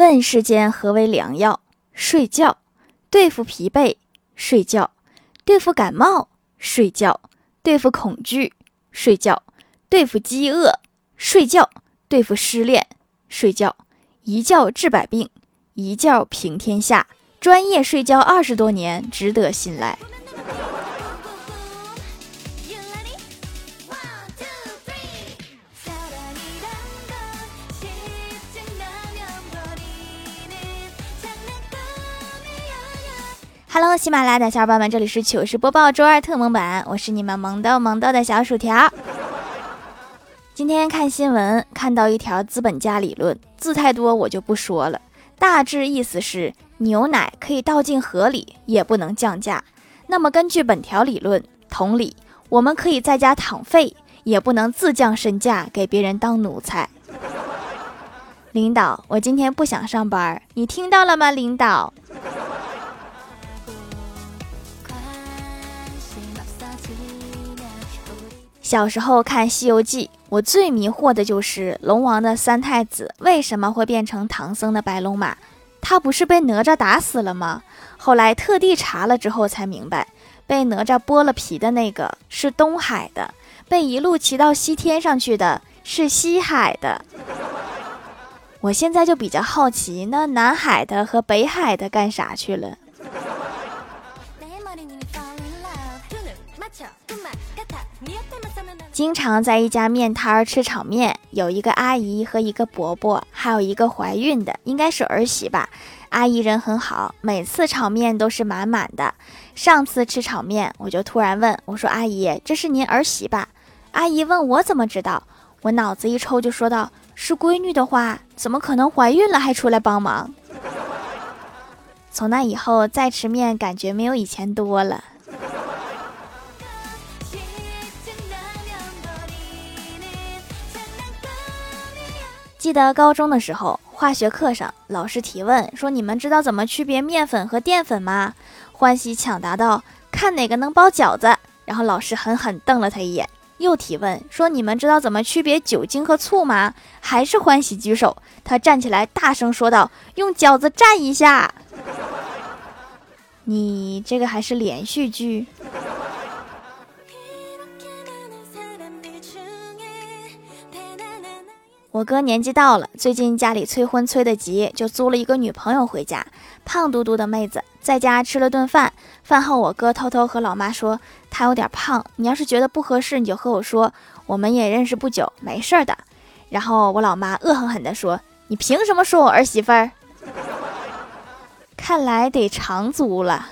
问世间何为良药？睡觉。对付疲惫，睡觉；对付感冒，睡觉；对付恐惧，睡觉；对付饥饿，睡觉；对付失恋，睡觉。一觉治百病，一觉平天下。专业睡觉二十多年，值得信赖。Hello，喜马拉雅的小伙伴们，这里是糗事播报周二特蒙版，我是你们萌豆萌豆的小薯条。今天看新闻，看到一条资本家理论，字太多我就不说了。大致意思是，牛奶可以倒进河里，也不能降价。那么根据本条理论，同理，我们可以在家躺废，也不能自降身价给别人当奴才。领导，我今天不想上班，你听到了吗？领导。小时候看《西游记》，我最迷惑的就是龙王的三太子为什么会变成唐僧的白龙马？他不是被哪吒打死了吗？后来特地查了之后才明白，被哪吒剥了皮的那个是东海的，被一路骑到西天上去的是西海的。我现在就比较好奇，那南海的和北海的干啥去了？经常在一家面摊儿吃炒面，有一个阿姨和一个伯伯，还有一个怀孕的，应该是儿媳吧。阿姨人很好，每次炒面都是满满的。上次吃炒面，我就突然问我说：“阿姨，这是您儿媳吧？”阿姨问我怎么知道，我脑子一抽就说道：“是闺女的话，怎么可能怀孕了还出来帮忙？”从那以后再吃面，感觉没有以前多了。记得高中的时候，化学课上，老师提问说：“你们知道怎么区别面粉和淀粉吗？”欢喜抢答道：“看哪个能包饺子。”然后老师狠狠瞪了他一眼，又提问说：“你们知道怎么区别酒精和醋吗？”还是欢喜举手，他站起来大声说道：“用饺子蘸一下。”你这个还是连续剧。我哥年纪到了，最近家里催婚催得急，就租了一个女朋友回家。胖嘟嘟的妹子在家吃了顿饭，饭后我哥偷偷和老妈说她有点胖，你要是觉得不合适，你就和我说。我们也认识不久，没事的。然后我老妈恶狠狠地说：“你凭什么说我儿媳妇儿？看来得长租了。”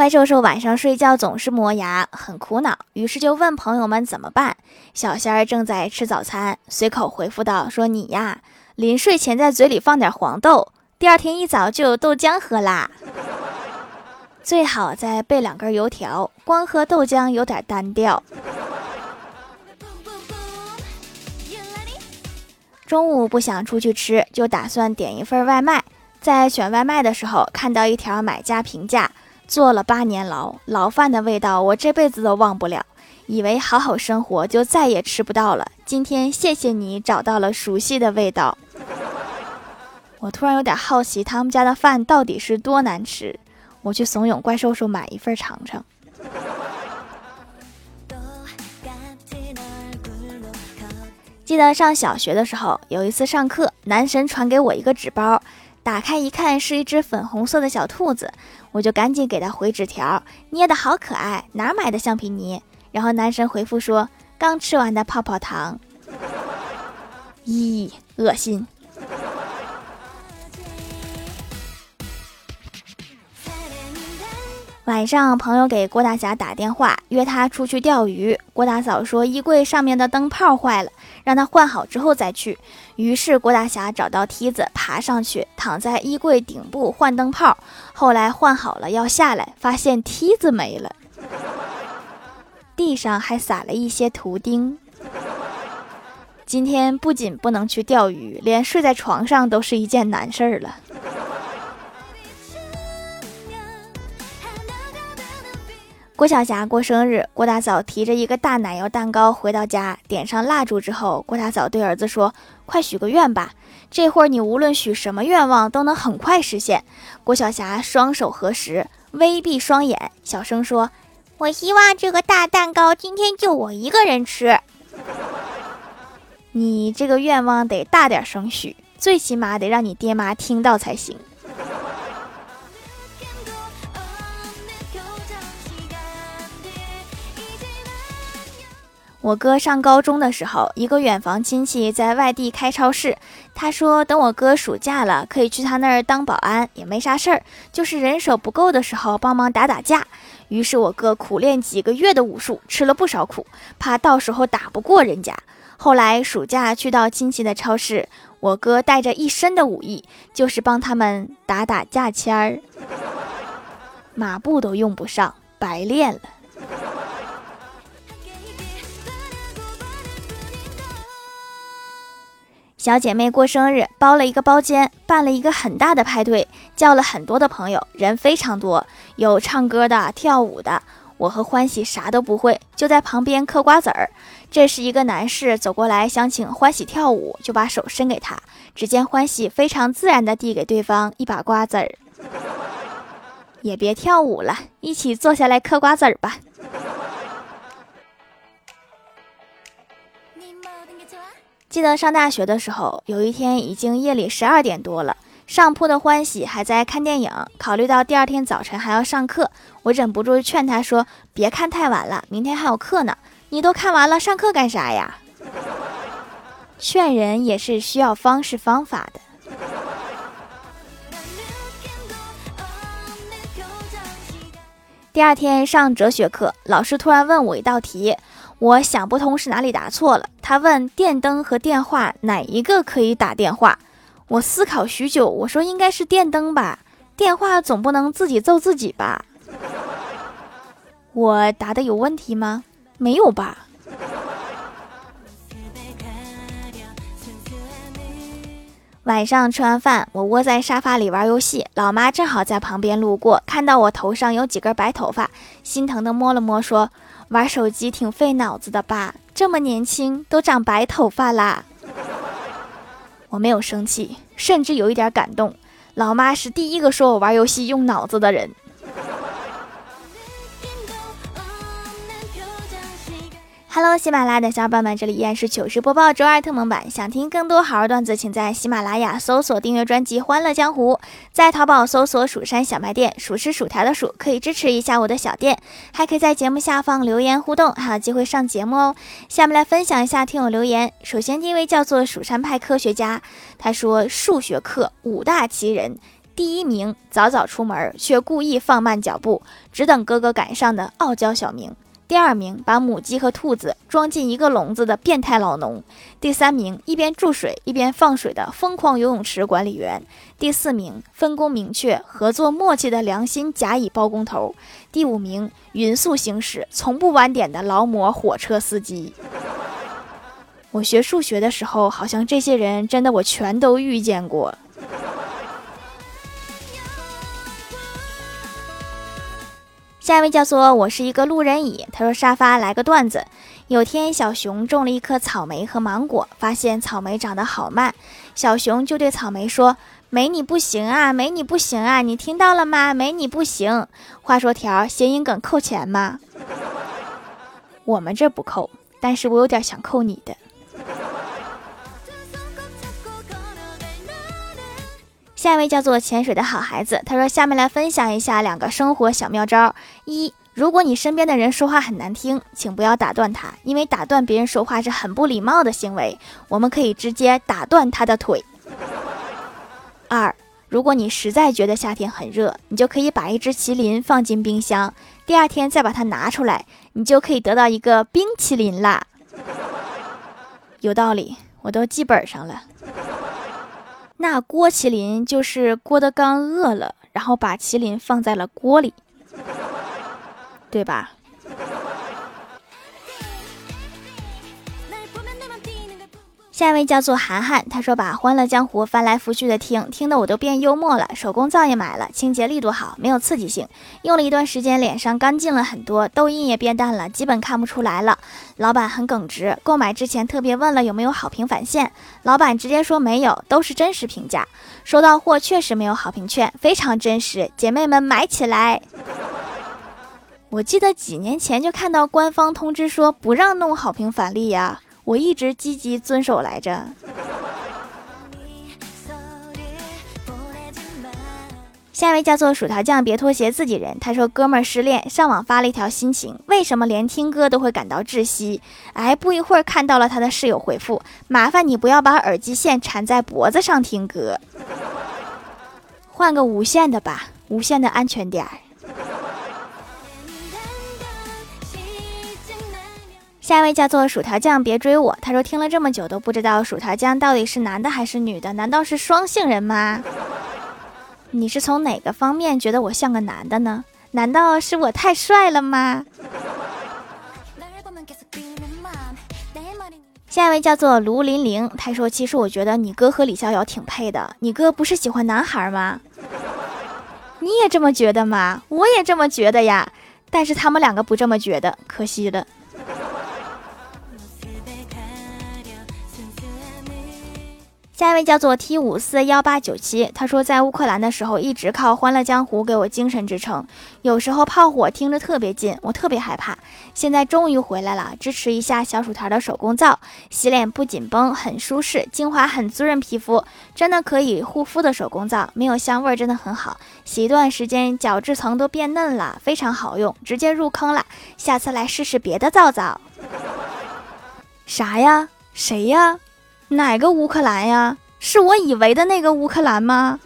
怪兽兽晚上睡觉总是磨牙，很苦恼，于是就问朋友们怎么办。小仙儿正在吃早餐，随口回复道：“说你呀，临睡前在嘴里放点黄豆，第二天一早就有豆浆喝啦。最好再备两根油条，光喝豆浆有点单调。”中午不想出去吃，就打算点一份外卖。在选外卖的时候，看到一条买家评价。坐了八年牢，牢饭的味道我这辈子都忘不了。以为好好生活就再也吃不到了。今天谢谢你找到了熟悉的味道。我突然有点好奇，他们家的饭到底是多难吃？我去怂恿怪兽兽买一份尝尝。记得上小学的时候，有一次上课，男神传给我一个纸包。打开一看，是一只粉红色的小兔子，我就赶紧给他回纸条，捏的好可爱，哪买的橡皮泥？然后男神回复说，刚吃完的泡泡糖。咦，恶心。晚上，朋友给郭大侠打电话，约他出去钓鱼。郭大嫂说，衣柜上面的灯泡坏了，让他换好之后再去。于是，郭大侠找到梯子，爬上去，躺在衣柜顶部换灯泡。后来换好了要下来，发现梯子没了，地上还撒了一些图钉。今天不仅不能去钓鱼，连睡在床上都是一件难事儿了。郭晓霞过生日，郭大嫂提着一个大奶油蛋糕回到家，点上蜡烛之后，郭大嫂对儿子说：“快许个愿吧，这会儿你无论许什么愿望都能很快实现。”郭晓霞双手合十，微闭双眼，小声说：“我希望这个大蛋糕今天就我一个人吃。”你这个愿望得大点声许，最起码得让你爹妈听到才行。我哥上高中的时候，一个远房亲戚在外地开超市。他说，等我哥暑假了，可以去他那儿当保安，也没啥事儿，就是人手不够的时候帮忙打打架。于是我哥苦练几个月的武术，吃了不少苦，怕到时候打不过人家。后来暑假去到亲戚的超市，我哥带着一身的武艺，就是帮他们打打价签儿，马步都用不上，白练了。小姐妹过生日，包了一个包间，办了一个很大的派对，叫了很多的朋友，人非常多，有唱歌的、跳舞的。我和欢喜啥都不会，就在旁边嗑瓜子儿。这时，一个男士走过来想请欢喜跳舞，就把手伸给他。只见欢喜非常自然地递给对方一把瓜子儿，也别跳舞了，一起坐下来嗑瓜子儿吧。记得上大学的时候，有一天已经夜里十二点多了，上铺的欢喜还在看电影。考虑到第二天早晨还要上课，我忍不住劝他说：“别看太晚了，明天还有课呢。你都看完了，上课干啥呀？” 劝人也是需要方式方法的。第二天上哲学课，老师突然问我一道题。我想不通是哪里答错了。他问电灯和电话哪一个可以打电话？我思考许久，我说应该是电灯吧，电话总不能自己揍自己吧？我答的有问题吗？没有吧？晚上吃完饭，我窝在沙发里玩游戏，老妈正好在旁边路过，看到我头上有几根白头发，心疼的摸了摸，说。玩手机挺费脑子的吧？这么年轻都长白头发啦！我没有生气，甚至有一点感动。老妈是第一个说我玩游戏用脑子的人。Hello，喜马拉雅的小伙伴们，这里依然是糗事播报周二特蒙版。想听更多好玩段子，请在喜马拉雅搜索订阅专辑《欢乐江湖》，在淘宝搜索“蜀山小卖店”，数是薯条的数，可以支持一下我的小店，还可以在节目下方留言互动，还有机会上节目哦。下面来分享一下听友留言。首先第一位叫做蜀山派科学家，他说数学课五大奇人，第一名早早出门却故意放慢脚步，只等哥哥赶上的傲娇小明。第二名把母鸡和兔子装进一个笼子的变态老农，第三名一边注水一边放水的疯狂游泳池管理员，第四名分工明确、合作默契的良心甲乙包工头，第五名匀速行驶、从不晚点的劳模火车司机。我学数学的时候，好像这些人真的我全都遇见过。下一位叫做我是一个路人乙，他说沙发来个段子。有天小熊种了一颗草莓和芒果，发现草莓长得好慢，小熊就对草莓说：“没你不行啊，没你不行啊，你听到了吗？没你不行。”话说条谐音梗扣钱吗？我们这不扣，但是我有点想扣你的。下一位叫做潜水的好孩子，他说：“下面来分享一下两个生活小妙招。一，如果你身边的人说话很难听，请不要打断他，因为打断别人说话是很不礼貌的行为。我们可以直接打断他的腿。二，如果你实在觉得夏天很热，你就可以把一只麒麟放进冰箱，第二天再把它拿出来，你就可以得到一个冰淇淋啦。有道理，我都记本上了。”那郭麒麟就是郭德纲饿了，然后把麒麟放在了锅里，对吧？下一位叫做涵涵，他说把《欢乐江湖》翻来覆去的听，听得我都变幽默了。手工皂也买了，清洁力度好，没有刺激性，用了一段时间，脸上干净了很多，痘印也变淡了，基本看不出来了。老板很耿直，购买之前特别问了有没有好评返现，老板直接说没有，都是真实评价。收到货确实没有好评券，非常真实，姐妹们买起来。我记得几年前就看到官方通知说不让弄好评返利呀。我一直积极遵守来着。下一位叫做薯条酱，别拖鞋，自己人。他说：“哥们儿失恋，上网发了一条心情，为什么连听歌都会感到窒息？”哎，不一会儿看到了他的室友回复：“麻烦你不要把耳机线缠在脖子上听歌，换个无线的吧，无线的安全点儿。”下一位叫做薯条酱，别追我。他说听了这么久都不知道薯条酱到底是男的还是女的，难道是双性人吗？你是从哪个方面觉得我像个男的呢？难道是我太帅了吗？下一位叫做卢玲玲，他说其实我觉得你哥和李逍遥挺配的，你哥不是喜欢男孩吗？你也这么觉得吗？我也这么觉得呀，但是他们两个不这么觉得，可惜了。下一位叫做 T 五四幺八九七，他说在乌克兰的时候一直靠《欢乐江湖》给我精神支撑，有时候炮火听着特别近，我特别害怕。现在终于回来了，支持一下小薯条的手工皂，洗脸不紧绷，很舒适，精华很滋润皮肤，真的可以护肤的手工皂，没有香味，真的很好。洗一段时间，角质层都变嫩了，非常好用，直接入坑了。下次来试试别的皂皂。啥呀？谁呀？哪个乌克兰呀？是我以为的那个乌克兰吗？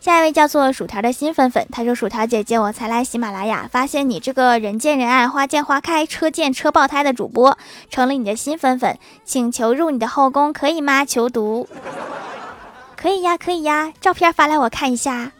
下一位叫做薯条的新粉粉，他说：“薯条姐姐，我才来喜马拉雅，发现你这个人见人爱、花见花开、车见车爆胎的主播，成了你的新粉粉，请求入你的后宫，可以吗？求读。可以呀，可以呀，照片发来我看一下。”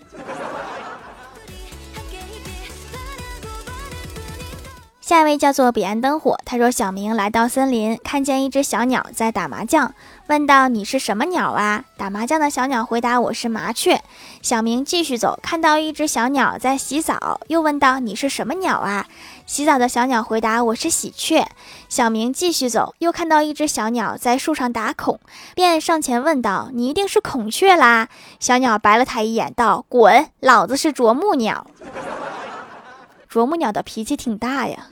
下一位叫做彼岸灯火，他说：“小明来到森林，看见一只小鸟在打麻将，问道：‘你是什么鸟啊？’打麻将的小鸟回答：‘我是麻雀。’小明继续走，看到一只小鸟在洗澡，又问道：‘你是什么鸟啊？’洗澡的小鸟回答：‘我是喜鹊。’小明继续走，又看到一只小鸟在树上打孔，便上前问道：‘你一定是孔雀啦？’小鸟白了他一眼，道：‘滚，老子是啄木鸟。’啄木鸟的脾气挺大呀。”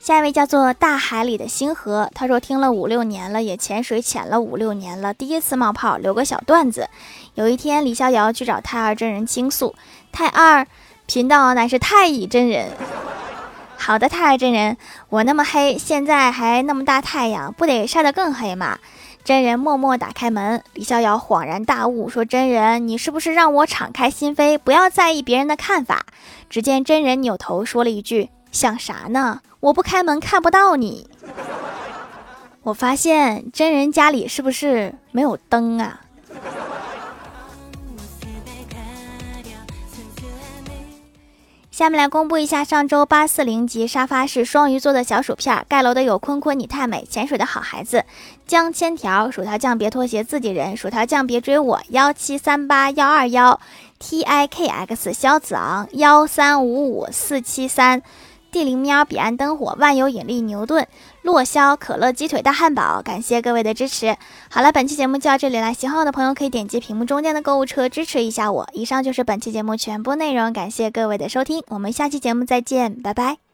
下一位叫做大海里的星河，他说听了五六年了，也潜水潜了五六年了，第一次冒泡，留个小段子。有一天，李逍遥去找太二真人倾诉，太二贫道乃是太乙真人。好的，太二真人，我那么黑，现在还那么大太阳，不得晒得更黑吗？真人默默打开门，李逍遥恍然大悟，说：“真人，你是不是让我敞开心扉，不要在意别人的看法？”只见真人扭头说了一句：“想啥呢？我不开门看不到你。”我发现真人家里是不是没有灯啊？下面来公布一下上周八四零级沙发是双鱼座的小薯片儿，盖楼的有坤坤，你太美，潜水的好孩子，江千条，薯条酱别拖鞋，自己人，薯条酱别追我，幺七三八幺二幺，T I K X，肖子昂，幺三五五四七三。地灵喵、彼岸灯火、万有引力、牛顿、洛霄、可乐鸡腿、大汉堡，感谢各位的支持。好了，本期节目就到这里了，喜欢我的朋友可以点击屏幕中间的购物车支持一下我。以上就是本期节目全部内容，感谢各位的收听，我们下期节目再见，拜拜。